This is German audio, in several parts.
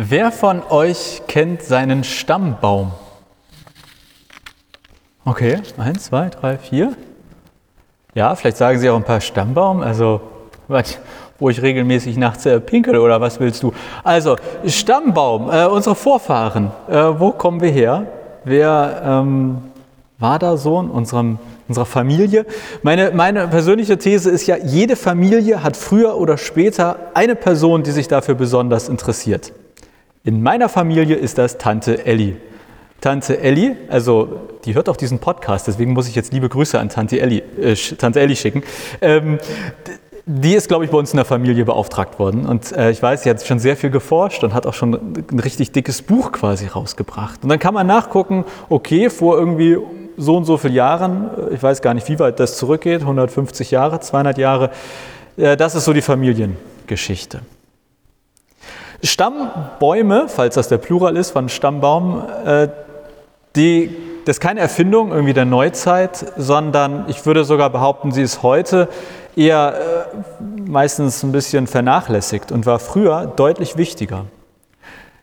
Wer von euch kennt seinen Stammbaum? Okay, eins, zwei, drei, vier. Ja, vielleicht sagen Sie auch ein paar Stammbaum, also was, wo ich regelmäßig nachts äh, pinkel oder was willst du? Also Stammbaum, äh, unsere Vorfahren, äh, wo kommen wir her? Wer ähm, war da Sohn unserem, unserer Familie? Meine, meine persönliche These ist ja, jede Familie hat früher oder später eine Person, die sich dafür besonders interessiert. In meiner Familie ist das Tante Elli. Tante Elli, also die hört auch diesen Podcast, deswegen muss ich jetzt liebe Grüße an Tante Elli, äh, Tante Elli schicken. Ähm, die ist, glaube ich, bei uns in der Familie beauftragt worden. Und äh, ich weiß, sie hat schon sehr viel geforscht und hat auch schon ein richtig dickes Buch quasi rausgebracht. Und dann kann man nachgucken, okay, vor irgendwie so und so vielen Jahren, äh, ich weiß gar nicht, wie weit das zurückgeht, 150 Jahre, 200 Jahre, äh, das ist so die Familiengeschichte. Stammbäume, falls das der Plural ist von Stammbaum, äh, die, das ist keine Erfindung irgendwie der Neuzeit, sondern ich würde sogar behaupten, sie ist heute eher äh, meistens ein bisschen vernachlässigt und war früher deutlich wichtiger.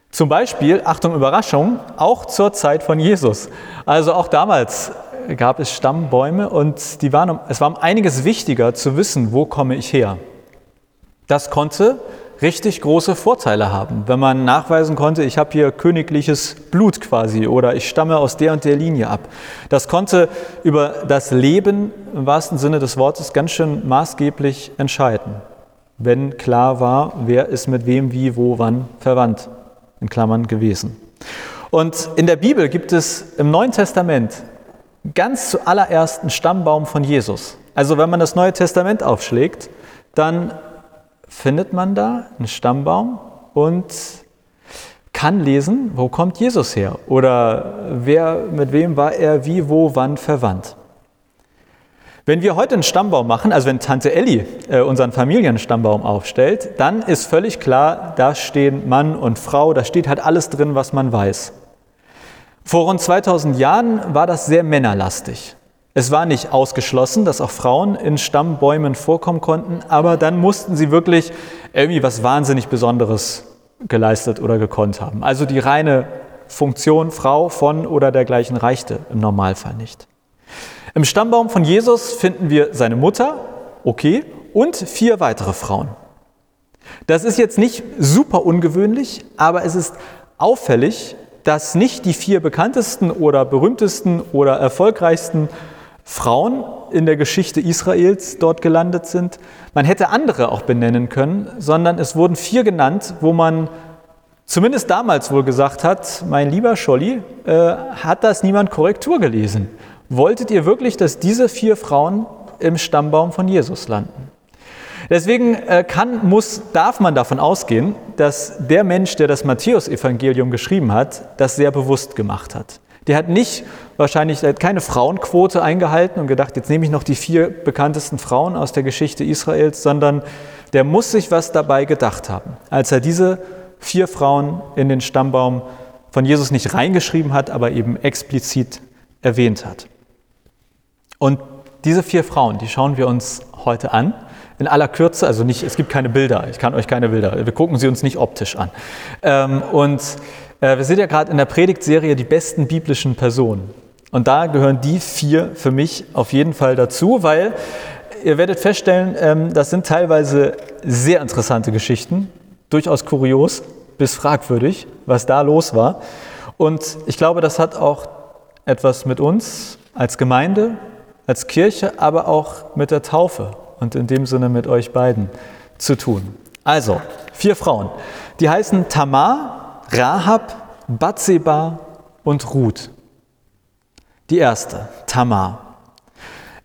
Zum Beispiel, Achtung Überraschung, auch zur Zeit von Jesus. Also auch damals gab es Stammbäume und die waren, es war um einiges wichtiger zu wissen, wo komme ich her. Das konnte richtig große Vorteile haben, wenn man nachweisen konnte, ich habe hier königliches Blut quasi oder ich stamme aus der und der Linie ab. Das konnte über das Leben im wahrsten Sinne des Wortes ganz schön maßgeblich entscheiden, wenn klar war, wer ist mit wem, wie, wo, wann verwandt, in Klammern gewesen. Und in der Bibel gibt es im Neuen Testament ganz zuallererst einen Stammbaum von Jesus. Also wenn man das Neue Testament aufschlägt, dann findet man da einen Stammbaum und kann lesen, wo kommt Jesus her oder wer, mit wem war er wie, wo, wann verwandt. Wenn wir heute einen Stammbaum machen, also wenn Tante Elli äh, unseren Familienstammbaum aufstellt, dann ist völlig klar, da stehen Mann und Frau, da steht halt alles drin, was man weiß. Vor rund 2000 Jahren war das sehr männerlastig. Es war nicht ausgeschlossen, dass auch Frauen in Stammbäumen vorkommen konnten, aber dann mussten sie wirklich irgendwie was wahnsinnig Besonderes geleistet oder gekonnt haben. Also die reine Funktion Frau von oder dergleichen reichte im Normalfall nicht. Im Stammbaum von Jesus finden wir seine Mutter, okay, und vier weitere Frauen. Das ist jetzt nicht super ungewöhnlich, aber es ist auffällig, dass nicht die vier bekanntesten oder berühmtesten oder erfolgreichsten Frauen in der Geschichte Israels dort gelandet sind. Man hätte andere auch benennen können, sondern es wurden vier genannt, wo man zumindest damals wohl gesagt hat, mein lieber Scholli, äh, hat das niemand Korrektur gelesen? Wolltet ihr wirklich, dass diese vier Frauen im Stammbaum von Jesus landen? Deswegen äh, kann, muss, darf man davon ausgehen, dass der Mensch, der das Matthäusevangelium geschrieben hat, das sehr bewusst gemacht hat. Der hat nicht wahrscheinlich hat keine Frauenquote eingehalten und gedacht, jetzt nehme ich noch die vier bekanntesten Frauen aus der Geschichte Israels, sondern der muss sich was dabei gedacht haben, als er diese vier Frauen in den Stammbaum von Jesus nicht reingeschrieben hat, aber eben explizit erwähnt hat. Und diese vier Frauen, die schauen wir uns heute an. In aller Kürze, also nicht, es gibt keine Bilder, ich kann euch keine Bilder, wir gucken sie uns nicht optisch an. Ähm, und wir sind ja gerade in der Predigtserie die besten biblischen Personen. Und da gehören die vier für mich auf jeden Fall dazu, weil ihr werdet feststellen, ähm, das sind teilweise sehr interessante Geschichten, durchaus kurios bis fragwürdig, was da los war. Und ich glaube, das hat auch etwas mit uns als Gemeinde, als Kirche, aber auch mit der Taufe und in dem Sinne mit euch beiden zu tun. Also, vier Frauen. Die heißen Tamar, Rahab, Batseba und Ruth. Die erste, Tamar.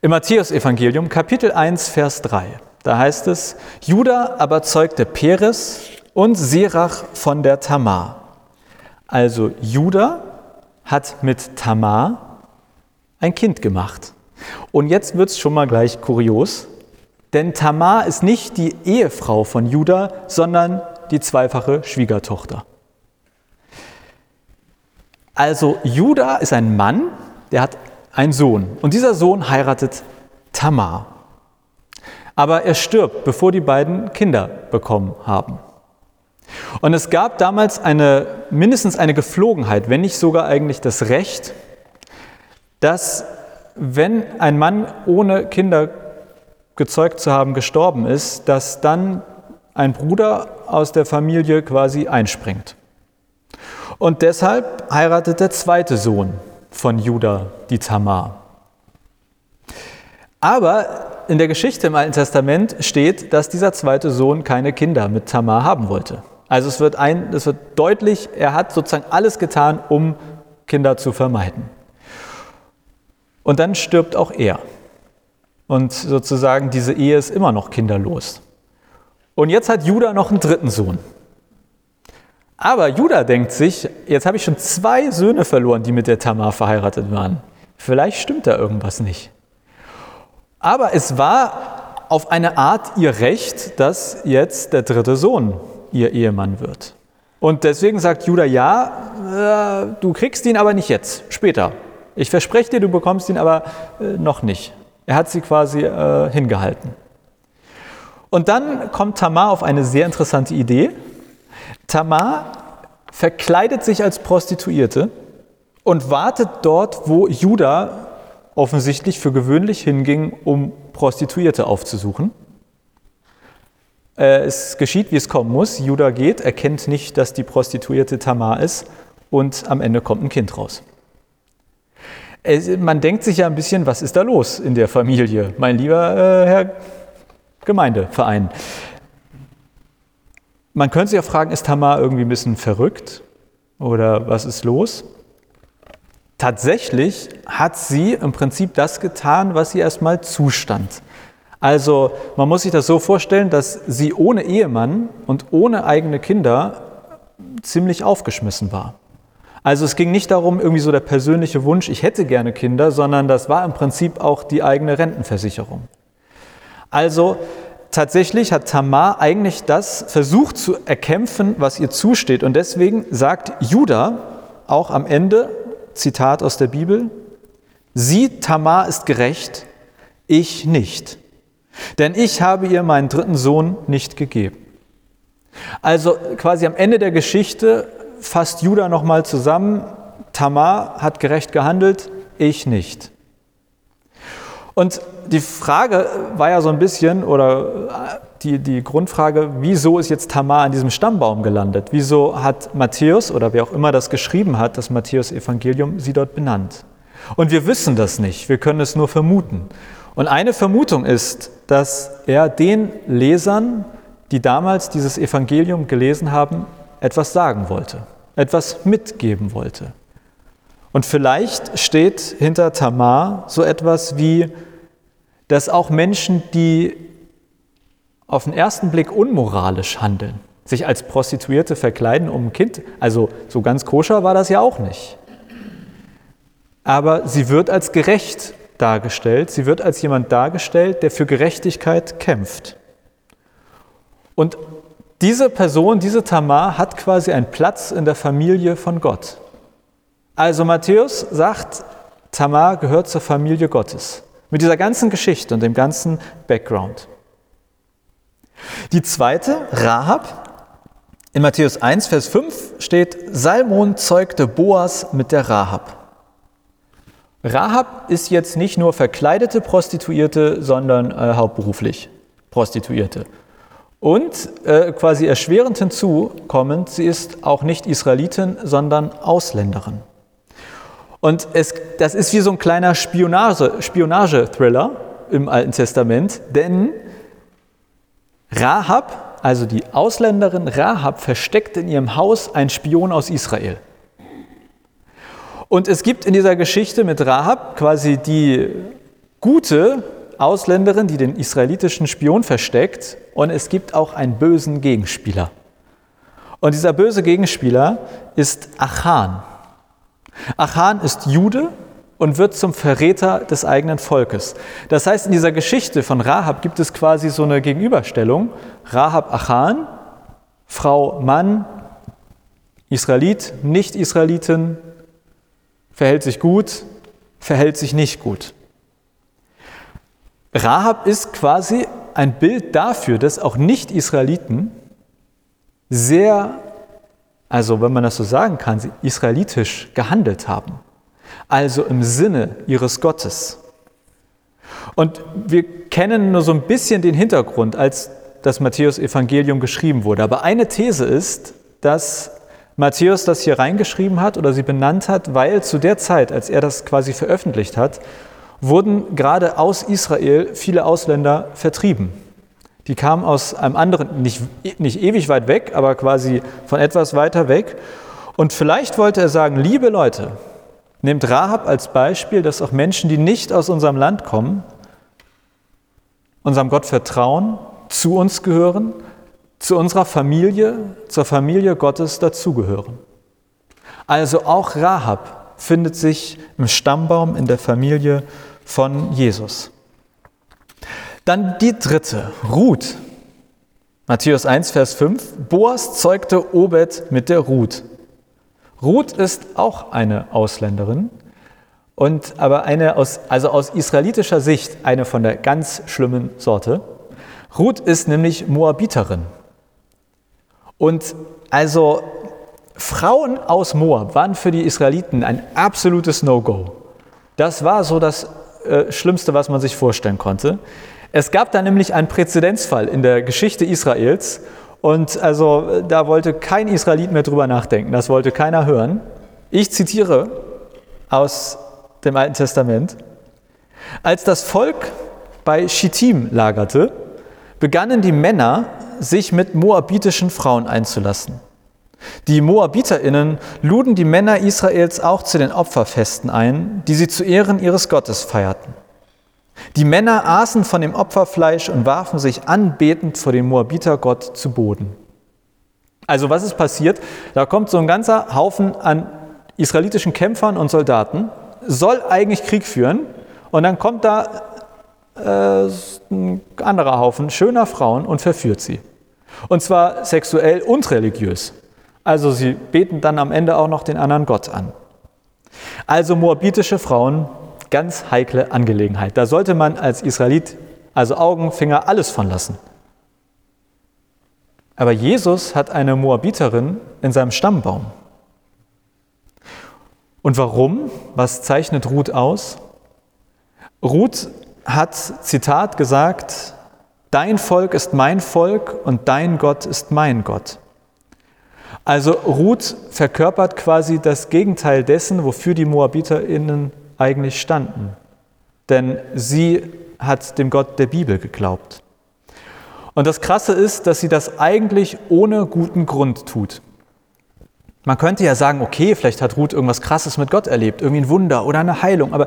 Im Matthäusevangelium Kapitel 1, Vers 3, da heißt es, Judah aber zeugte Peres und Serach von der Tamar. Also Judah hat mit Tamar ein Kind gemacht. Und jetzt wird es schon mal gleich kurios, denn Tamar ist nicht die Ehefrau von Judah, sondern die zweifache Schwiegertochter. Also Judah ist ein Mann, der hat einen Sohn und dieser Sohn heiratet Tamar. Aber er stirbt, bevor die beiden Kinder bekommen haben. Und es gab damals eine, mindestens eine Geflogenheit, wenn nicht sogar eigentlich das Recht, dass wenn ein Mann ohne Kinder gezeugt zu haben gestorben ist, dass dann ein Bruder aus der Familie quasi einspringt. Und deshalb heiratet der zweite Sohn von Judah die Tamar. Aber in der Geschichte im Alten Testament steht, dass dieser zweite Sohn keine Kinder mit Tamar haben wollte. Also es wird, ein, es wird deutlich, er hat sozusagen alles getan, um Kinder zu vermeiden. Und dann stirbt auch er. Und sozusagen diese Ehe ist immer noch kinderlos. Und jetzt hat Judah noch einen dritten Sohn. Aber Judah denkt sich, jetzt habe ich schon zwei Söhne verloren, die mit der Tamar verheiratet waren. Vielleicht stimmt da irgendwas nicht. Aber es war auf eine Art ihr Recht, dass jetzt der dritte Sohn ihr Ehemann wird. Und deswegen sagt Judah, ja, äh, du kriegst ihn aber nicht jetzt, später. Ich verspreche dir, du bekommst ihn aber äh, noch nicht. Er hat sie quasi äh, hingehalten. Und dann kommt Tamar auf eine sehr interessante Idee. Tamar verkleidet sich als Prostituierte und wartet dort, wo Judah offensichtlich für gewöhnlich hinging, um Prostituierte aufzusuchen. Äh, es geschieht, wie es kommen muss. Judah geht, erkennt nicht, dass die Prostituierte Tamar ist und am Ende kommt ein Kind raus. Man denkt sich ja ein bisschen, was ist da los in der Familie, mein lieber äh, Herr Gemeindeverein. Man könnte sich ja fragen, ist Tamar irgendwie ein bisschen verrückt oder was ist los? Tatsächlich hat sie im Prinzip das getan, was ihr erstmal zustand. Also man muss sich das so vorstellen, dass sie ohne Ehemann und ohne eigene Kinder ziemlich aufgeschmissen war. Also es ging nicht darum, irgendwie so der persönliche Wunsch, ich hätte gerne Kinder, sondern das war im Prinzip auch die eigene Rentenversicherung. Also tatsächlich hat Tamar eigentlich das versucht zu erkämpfen, was ihr zusteht. Und deswegen sagt Judah auch am Ende Zitat aus der Bibel, sie, Tamar, ist gerecht, ich nicht. Denn ich habe ihr meinen dritten Sohn nicht gegeben. Also quasi am Ende der Geschichte fasst Judah nochmal zusammen, Tamar hat gerecht gehandelt, ich nicht. Und die Frage war ja so ein bisschen, oder die, die Grundfrage, wieso ist jetzt Tamar an diesem Stammbaum gelandet? Wieso hat Matthäus oder wer auch immer das geschrieben hat, das Matthäus-Evangelium, sie dort benannt? Und wir wissen das nicht, wir können es nur vermuten. Und eine Vermutung ist, dass er den Lesern, die damals dieses Evangelium gelesen haben, etwas sagen wollte, etwas mitgeben wollte. Und vielleicht steht hinter Tamar so etwas wie, dass auch Menschen, die auf den ersten Blick unmoralisch handeln, sich als Prostituierte verkleiden, um ein Kind, also so ganz koscher war das ja auch nicht. Aber sie wird als gerecht dargestellt, sie wird als jemand dargestellt, der für Gerechtigkeit kämpft. Und diese Person, diese Tamar hat quasi einen Platz in der Familie von Gott. Also Matthäus sagt, Tamar gehört zur Familie Gottes. Mit dieser ganzen Geschichte und dem ganzen Background. Die zweite, Rahab. In Matthäus 1, Vers 5 steht, Salmon zeugte Boas mit der Rahab. Rahab ist jetzt nicht nur verkleidete Prostituierte, sondern äh, hauptberuflich Prostituierte. Und äh, quasi erschwerend hinzukommend, sie ist auch nicht Israelitin, sondern Ausländerin. Und es, das ist wie so ein kleiner Spionage-Thriller Spionage im Alten Testament, denn Rahab, also die Ausländerin Rahab, versteckt in ihrem Haus einen Spion aus Israel. Und es gibt in dieser Geschichte mit Rahab quasi die gute Ausländerin, die den israelitischen Spion versteckt, und es gibt auch einen bösen Gegenspieler. Und dieser böse Gegenspieler ist Achan. Achan ist Jude und wird zum Verräter des eigenen Volkes. Das heißt, in dieser Geschichte von Rahab gibt es quasi so eine Gegenüberstellung. Rahab Achan, Frau Mann, Israelit, Nicht-Israelitin, verhält sich gut, verhält sich nicht gut. Rahab ist quasi ein Bild dafür, dass auch Nicht-Israeliten sehr, also wenn man das so sagen kann, israelitisch gehandelt haben. Also im Sinne ihres Gottes. Und wir kennen nur so ein bisschen den Hintergrund, als das Matthäus-Evangelium geschrieben wurde. Aber eine These ist, dass Matthäus das hier reingeschrieben hat oder sie benannt hat, weil zu der Zeit, als er das quasi veröffentlicht hat, wurden gerade aus Israel viele Ausländer vertrieben. Die kamen aus einem anderen, nicht, nicht ewig weit weg, aber quasi von etwas weiter weg. Und vielleicht wollte er sagen, liebe Leute, nehmt Rahab als Beispiel, dass auch Menschen, die nicht aus unserem Land kommen, unserem Gott vertrauen, zu uns gehören, zu unserer Familie, zur Familie Gottes dazugehören. Also auch Rahab findet sich im Stammbaum in der Familie von Jesus. Dann die dritte, Ruth. Matthäus 1, Vers 5. Boas zeugte Obed mit der Ruth. Ruth ist auch eine Ausländerin und aber eine aus, also aus israelitischer Sicht eine von der ganz schlimmen Sorte. Ruth ist nämlich Moabiterin. Und also Frauen aus Moab waren für die Israeliten ein absolutes No-Go. Das war so das äh, Schlimmste, was man sich vorstellen konnte. Es gab da nämlich einen Präzedenzfall in der Geschichte Israels und also da wollte kein Israelit mehr drüber nachdenken, das wollte keiner hören. Ich zitiere aus dem Alten Testament. Als das Volk bei Schittim lagerte, begannen die Männer, sich mit moabitischen Frauen einzulassen. Die Moabiterinnen luden die Männer Israels auch zu den Opferfesten ein, die sie zu Ehren ihres Gottes feierten. Die Männer aßen von dem Opferfleisch und warfen sich anbetend vor dem Moabitergott zu Boden. Also was ist passiert? Da kommt so ein ganzer Haufen an israelitischen Kämpfern und Soldaten, soll eigentlich Krieg führen und dann kommt da äh, ein anderer Haufen schöner Frauen und verführt sie. Und zwar sexuell und religiös. Also sie beten dann am Ende auch noch den anderen Gott an. Also moabitische Frauen Ganz heikle Angelegenheit. Da sollte man als Israelit also Augen, Finger, alles von lassen. Aber Jesus hat eine Moabiterin in seinem Stammbaum. Und warum? Was zeichnet Ruth aus? Ruth hat, Zitat, gesagt, Dein Volk ist mein Volk und dein Gott ist mein Gott. Also Ruth verkörpert quasi das Gegenteil dessen, wofür die MoabiterInnen eigentlich standen. Denn sie hat dem Gott der Bibel geglaubt. Und das Krasse ist, dass sie das eigentlich ohne guten Grund tut. Man könnte ja sagen, okay, vielleicht hat Ruth irgendwas Krasses mit Gott erlebt, irgendwie ein Wunder oder eine Heilung, aber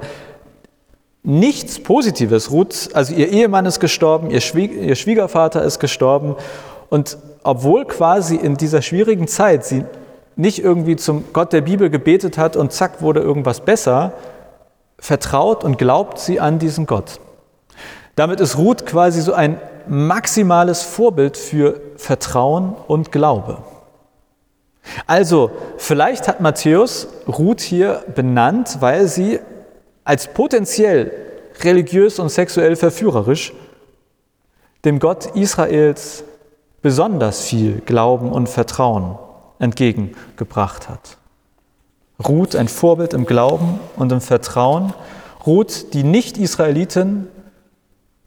nichts Positives. Ruth, also ihr Ehemann ist gestorben, ihr, Schwiegervater ist gestorben und obwohl quasi in dieser schwierigen Zeit sie nicht irgendwie zum Gott der Bibel gebetet hat und zack wurde irgendwas besser, vertraut und glaubt sie an diesen Gott. Damit ist Ruth quasi so ein maximales Vorbild für Vertrauen und Glaube. Also, vielleicht hat Matthäus Ruth hier benannt, weil sie als potenziell religiös und sexuell verführerisch dem Gott Israels besonders viel Glauben und Vertrauen entgegengebracht hat. Ruth ein Vorbild im Glauben und im Vertrauen. Ruth die Nicht-Israelitin,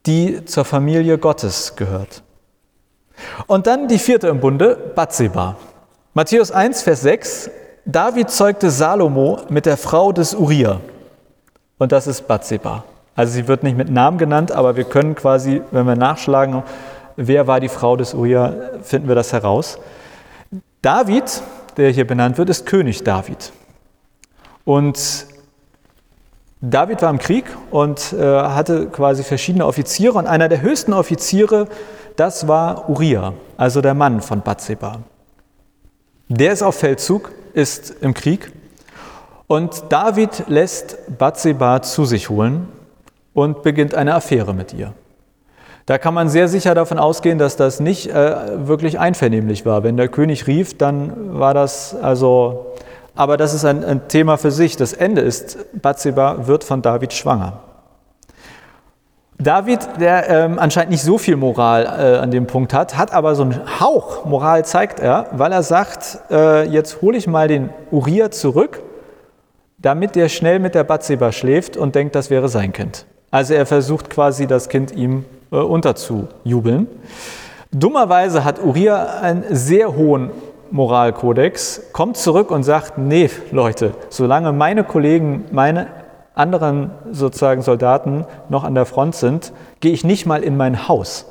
die zur Familie Gottes gehört. Und dann die vierte im Bunde, Bathseba. Matthäus 1, Vers 6. David zeugte Salomo mit der Frau des Uriah. Und das ist Bathseba. Also sie wird nicht mit Namen genannt, aber wir können quasi, wenn wir nachschlagen, wer war die Frau des Uriah, finden wir das heraus. David, der hier benannt wird, ist König David. Und David war im Krieg und äh, hatte quasi verschiedene Offiziere und einer der höchsten Offiziere, das war Uriah, also der Mann von Bathseba. Der ist auf Feldzug, ist im Krieg und David lässt Bathseba zu sich holen und beginnt eine Affäre mit ihr. Da kann man sehr sicher davon ausgehen, dass das nicht äh, wirklich einvernehmlich war. Wenn der König rief, dann war das also aber das ist ein, ein Thema für sich. Das Ende ist, Bathseba wird von David schwanger. David, der ähm, anscheinend nicht so viel Moral äh, an dem Punkt hat, hat aber so einen Hauch Moral zeigt er, weil er sagt, äh, jetzt hole ich mal den Uriah zurück, damit der schnell mit der Bathseba schläft und denkt, das wäre sein Kind. Also er versucht quasi das Kind ihm äh, unterzujubeln. Dummerweise hat Uriah einen sehr hohen Moralkodex, kommt zurück und sagt, nee Leute, solange meine Kollegen, meine anderen sozusagen Soldaten noch an der Front sind, gehe ich nicht mal in mein Haus.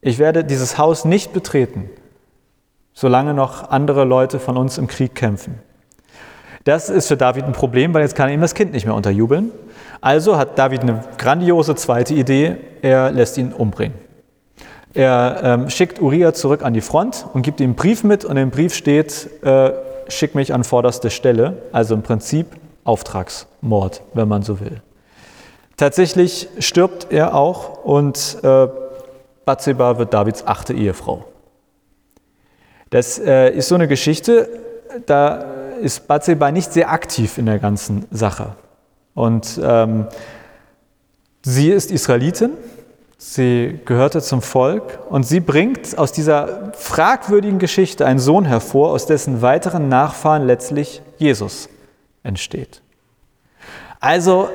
Ich werde dieses Haus nicht betreten, solange noch andere Leute von uns im Krieg kämpfen. Das ist für David ein Problem, weil jetzt kann er ihm das Kind nicht mehr unterjubeln. Also hat David eine grandiose zweite Idee, er lässt ihn umbringen. Er ähm, schickt Uriah zurück an die Front und gibt ihm einen Brief mit und im Brief steht, äh, schick mich an vorderste Stelle, also im Prinzip Auftragsmord, wenn man so will. Tatsächlich stirbt er auch und äh, Bathseba wird Davids achte Ehefrau. Das äh, ist so eine Geschichte, da ist Bathseba nicht sehr aktiv in der ganzen Sache. Und ähm, sie ist Israelitin, sie gehörte zum Volk und sie bringt aus dieser fragwürdigen Geschichte einen Sohn hervor, aus dessen weiteren Nachfahren letztlich Jesus entsteht. Also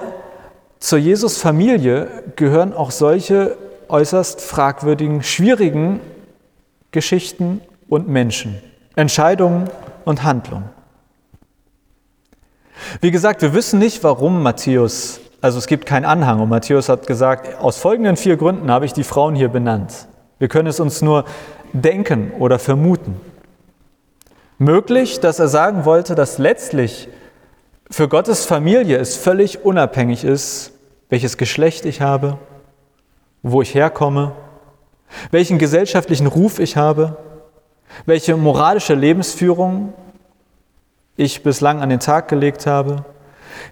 zur Jesus-Familie gehören auch solche äußerst fragwürdigen, schwierigen Geschichten und Menschen, Entscheidungen und Handlungen. Wie gesagt, wir wissen nicht, warum Matthäus, also es gibt keinen Anhang und Matthäus hat gesagt, aus folgenden vier Gründen habe ich die Frauen hier benannt. Wir können es uns nur denken oder vermuten. Möglich, dass er sagen wollte, dass letztlich für Gottes Familie es völlig unabhängig ist, welches Geschlecht ich habe, wo ich herkomme, welchen gesellschaftlichen Ruf ich habe, welche moralische Lebensführung ich bislang an den Tag gelegt habe.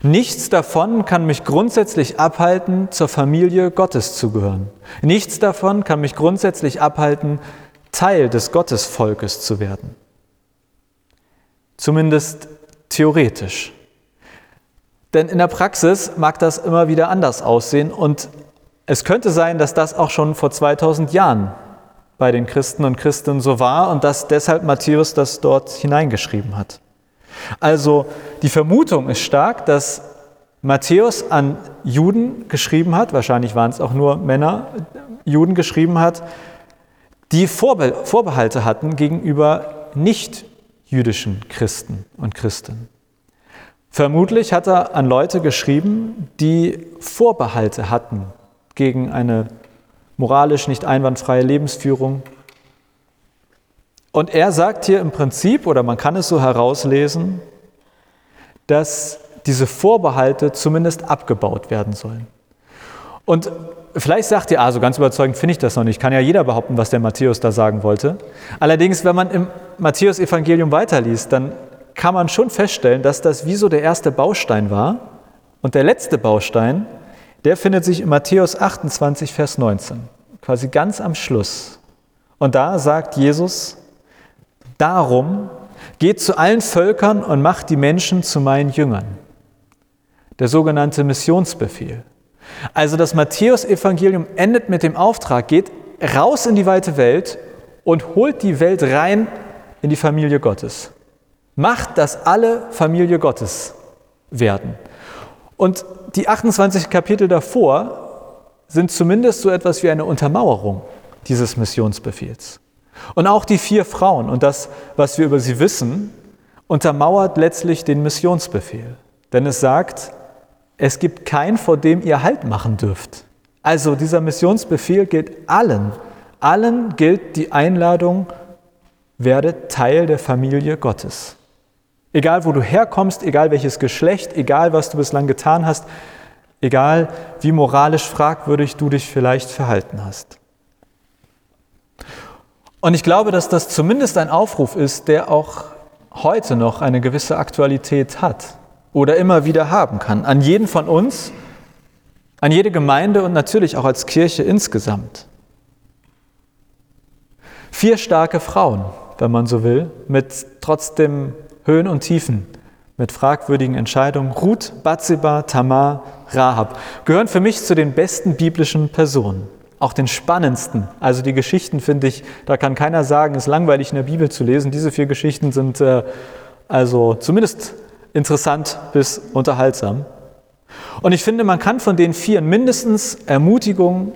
Nichts davon kann mich grundsätzlich abhalten, zur Familie Gottes zu gehören. Nichts davon kann mich grundsätzlich abhalten, Teil des Gottesvolkes zu werden. Zumindest theoretisch. Denn in der Praxis mag das immer wieder anders aussehen und es könnte sein, dass das auch schon vor 2000 Jahren bei den Christen und Christinnen so war und dass deshalb Matthäus das dort hineingeschrieben hat. Also die Vermutung ist stark, dass Matthäus an Juden geschrieben hat, wahrscheinlich waren es auch nur Männer, Juden geschrieben hat, die Vorbehalte hatten gegenüber nicht jüdischen Christen und Christen. Vermutlich hat er an Leute geschrieben, die Vorbehalte hatten gegen eine moralisch nicht einwandfreie Lebensführung. Und er sagt hier im Prinzip, oder man kann es so herauslesen, dass diese Vorbehalte zumindest abgebaut werden sollen. Und vielleicht sagt ihr, also ganz überzeugend finde ich das noch nicht, kann ja jeder behaupten, was der Matthäus da sagen wollte. Allerdings, wenn man im Matthäus-Evangelium weiterliest, dann kann man schon feststellen, dass das wie so der erste Baustein war. Und der letzte Baustein, der findet sich in Matthäus 28, Vers 19, quasi ganz am Schluss. Und da sagt Jesus, darum geht zu allen Völkern und macht die Menschen zu meinen Jüngern. Der sogenannte Missionsbefehl. Also das Matthäusevangelium endet mit dem Auftrag, geht raus in die weite Welt und holt die Welt rein in die Familie Gottes. Macht, dass alle Familie Gottes werden. Und die 28 Kapitel davor sind zumindest so etwas wie eine Untermauerung dieses Missionsbefehls. Und auch die vier Frauen und das, was wir über sie wissen, untermauert letztlich den Missionsbefehl. Denn es sagt, es gibt keinen, vor dem ihr Halt machen dürft. Also dieser Missionsbefehl gilt allen. Allen gilt die Einladung, werde Teil der Familie Gottes. Egal, wo du herkommst, egal welches Geschlecht, egal, was du bislang getan hast, egal, wie moralisch fragwürdig du dich vielleicht verhalten hast. Und ich glaube, dass das zumindest ein Aufruf ist, der auch heute noch eine gewisse Aktualität hat oder immer wieder haben kann. An jeden von uns, an jede Gemeinde und natürlich auch als Kirche insgesamt. Vier starke Frauen, wenn man so will, mit trotzdem Höhen und Tiefen, mit fragwürdigen Entscheidungen. Ruth, Bathseba, Tamar, Rahab gehören für mich zu den besten biblischen Personen, auch den spannendsten. Also die Geschichten finde ich, da kann keiner sagen, es ist langweilig in der Bibel zu lesen. Diese vier Geschichten sind äh, also zumindest interessant bis unterhaltsam. Und ich finde, man kann von den vier mindestens Ermutigung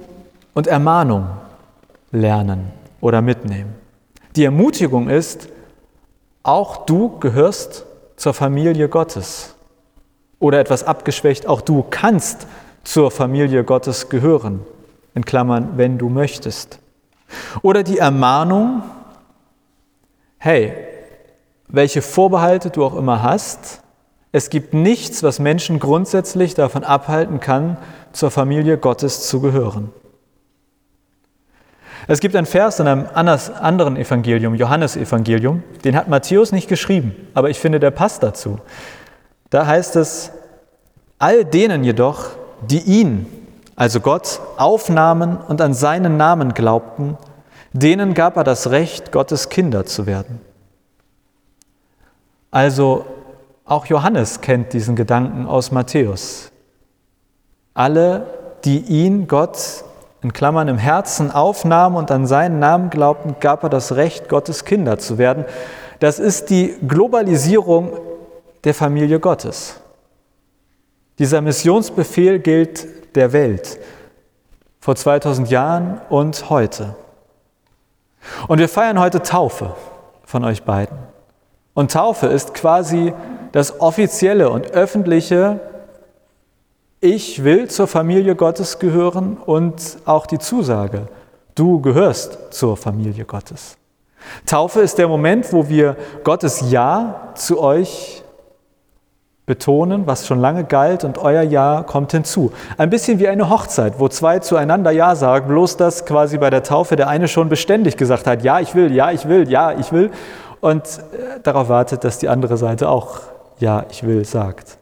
und Ermahnung lernen oder mitnehmen. Die Ermutigung ist, auch du gehörst zur Familie Gottes. Oder etwas abgeschwächt, auch du kannst zur Familie Gottes gehören, in Klammern, wenn du möchtest. Oder die Ermahnung, hey, welche Vorbehalte du auch immer hast, es gibt nichts, was Menschen grundsätzlich davon abhalten kann, zur Familie Gottes zu gehören. Es gibt einen Vers in einem anderen Evangelium, Johannesevangelium, den hat Matthäus nicht geschrieben, aber ich finde, der passt dazu. Da heißt es, all denen jedoch, die ihn, also Gott, aufnahmen und an seinen Namen glaubten, denen gab er das Recht, Gottes Kinder zu werden. Also auch Johannes kennt diesen Gedanken aus Matthäus. Alle, die ihn, Gott, in Klammern im Herzen aufnahmen und an seinen Namen glaubten, gab er das Recht, Gottes Kinder zu werden. Das ist die Globalisierung der Familie Gottes. Dieser Missionsbefehl gilt der Welt vor 2000 Jahren und heute. Und wir feiern heute Taufe von euch beiden. Und Taufe ist quasi das offizielle und öffentliche ich will zur Familie Gottes gehören und auch die Zusage, du gehörst zur Familie Gottes. Taufe ist der Moment, wo wir Gottes Ja zu euch betonen, was schon lange galt, und euer Ja kommt hinzu. Ein bisschen wie eine Hochzeit, wo zwei zueinander Ja sagen, bloß dass quasi bei der Taufe der eine schon beständig gesagt hat, ja, ich will, ja, ich will, ja, ich will, und äh, darauf wartet, dass die andere Seite auch Ja, ich will sagt.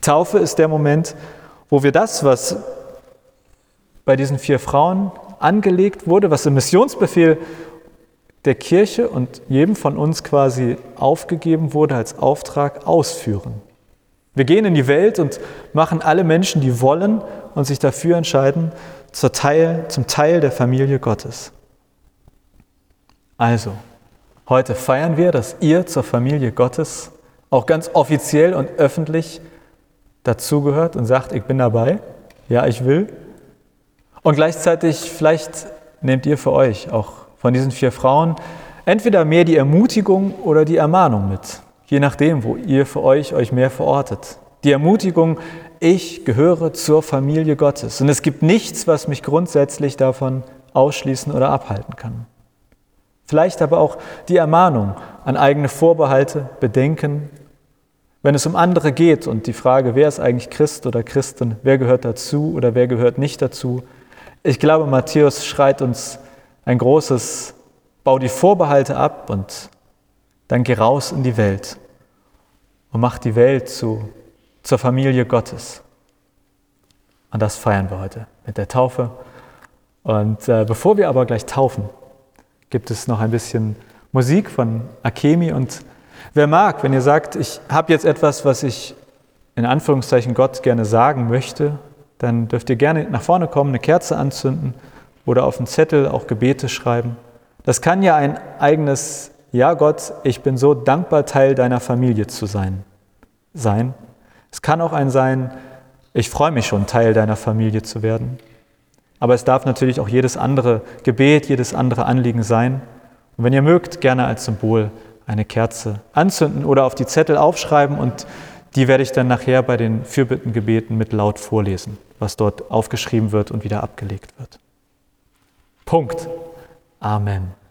Taufe ist der Moment, wo wir das, was bei diesen vier Frauen angelegt wurde, was im Missionsbefehl der Kirche und jedem von uns quasi aufgegeben wurde als Auftrag, ausführen. Wir gehen in die Welt und machen alle Menschen, die wollen und sich dafür entscheiden, zur Teil, zum Teil der Familie Gottes. Also, heute feiern wir, dass ihr zur Familie Gottes auch ganz offiziell und öffentlich dazugehört und sagt, ich bin dabei, ja, ich will. Und gleichzeitig, vielleicht nehmt ihr für euch auch von diesen vier Frauen entweder mehr die Ermutigung oder die Ermahnung mit, je nachdem, wo ihr für euch euch mehr verortet. Die Ermutigung, ich gehöre zur Familie Gottes und es gibt nichts, was mich grundsätzlich davon ausschließen oder abhalten kann. Vielleicht aber auch die Ermahnung an eigene Vorbehalte, Bedenken wenn es um andere geht und die Frage, wer ist eigentlich Christ oder Christin, wer gehört dazu oder wer gehört nicht dazu, ich glaube, Matthäus schreit uns ein großes, bau die Vorbehalte ab und dann geh raus in die Welt und mach die Welt zu, zur Familie Gottes. Und das feiern wir heute mit der Taufe. Und äh, bevor wir aber gleich taufen, gibt es noch ein bisschen Musik von Akemi und Wer mag, wenn ihr sagt, ich habe jetzt etwas, was ich in Anführungszeichen Gott gerne sagen möchte, dann dürft ihr gerne nach vorne kommen, eine Kerze anzünden oder auf einen Zettel auch Gebete schreiben. Das kann ja ein eigenes Ja Gott, ich bin so dankbar Teil deiner Familie zu sein. Sein. Es kann auch ein sein, ich freue mich schon Teil deiner Familie zu werden. Aber es darf natürlich auch jedes andere Gebet, jedes andere Anliegen sein. Und wenn ihr mögt, gerne als Symbol eine Kerze anzünden oder auf die Zettel aufschreiben und die werde ich dann nachher bei den Fürbittengebeten mit laut vorlesen, was dort aufgeschrieben wird und wieder abgelegt wird. Punkt. Amen.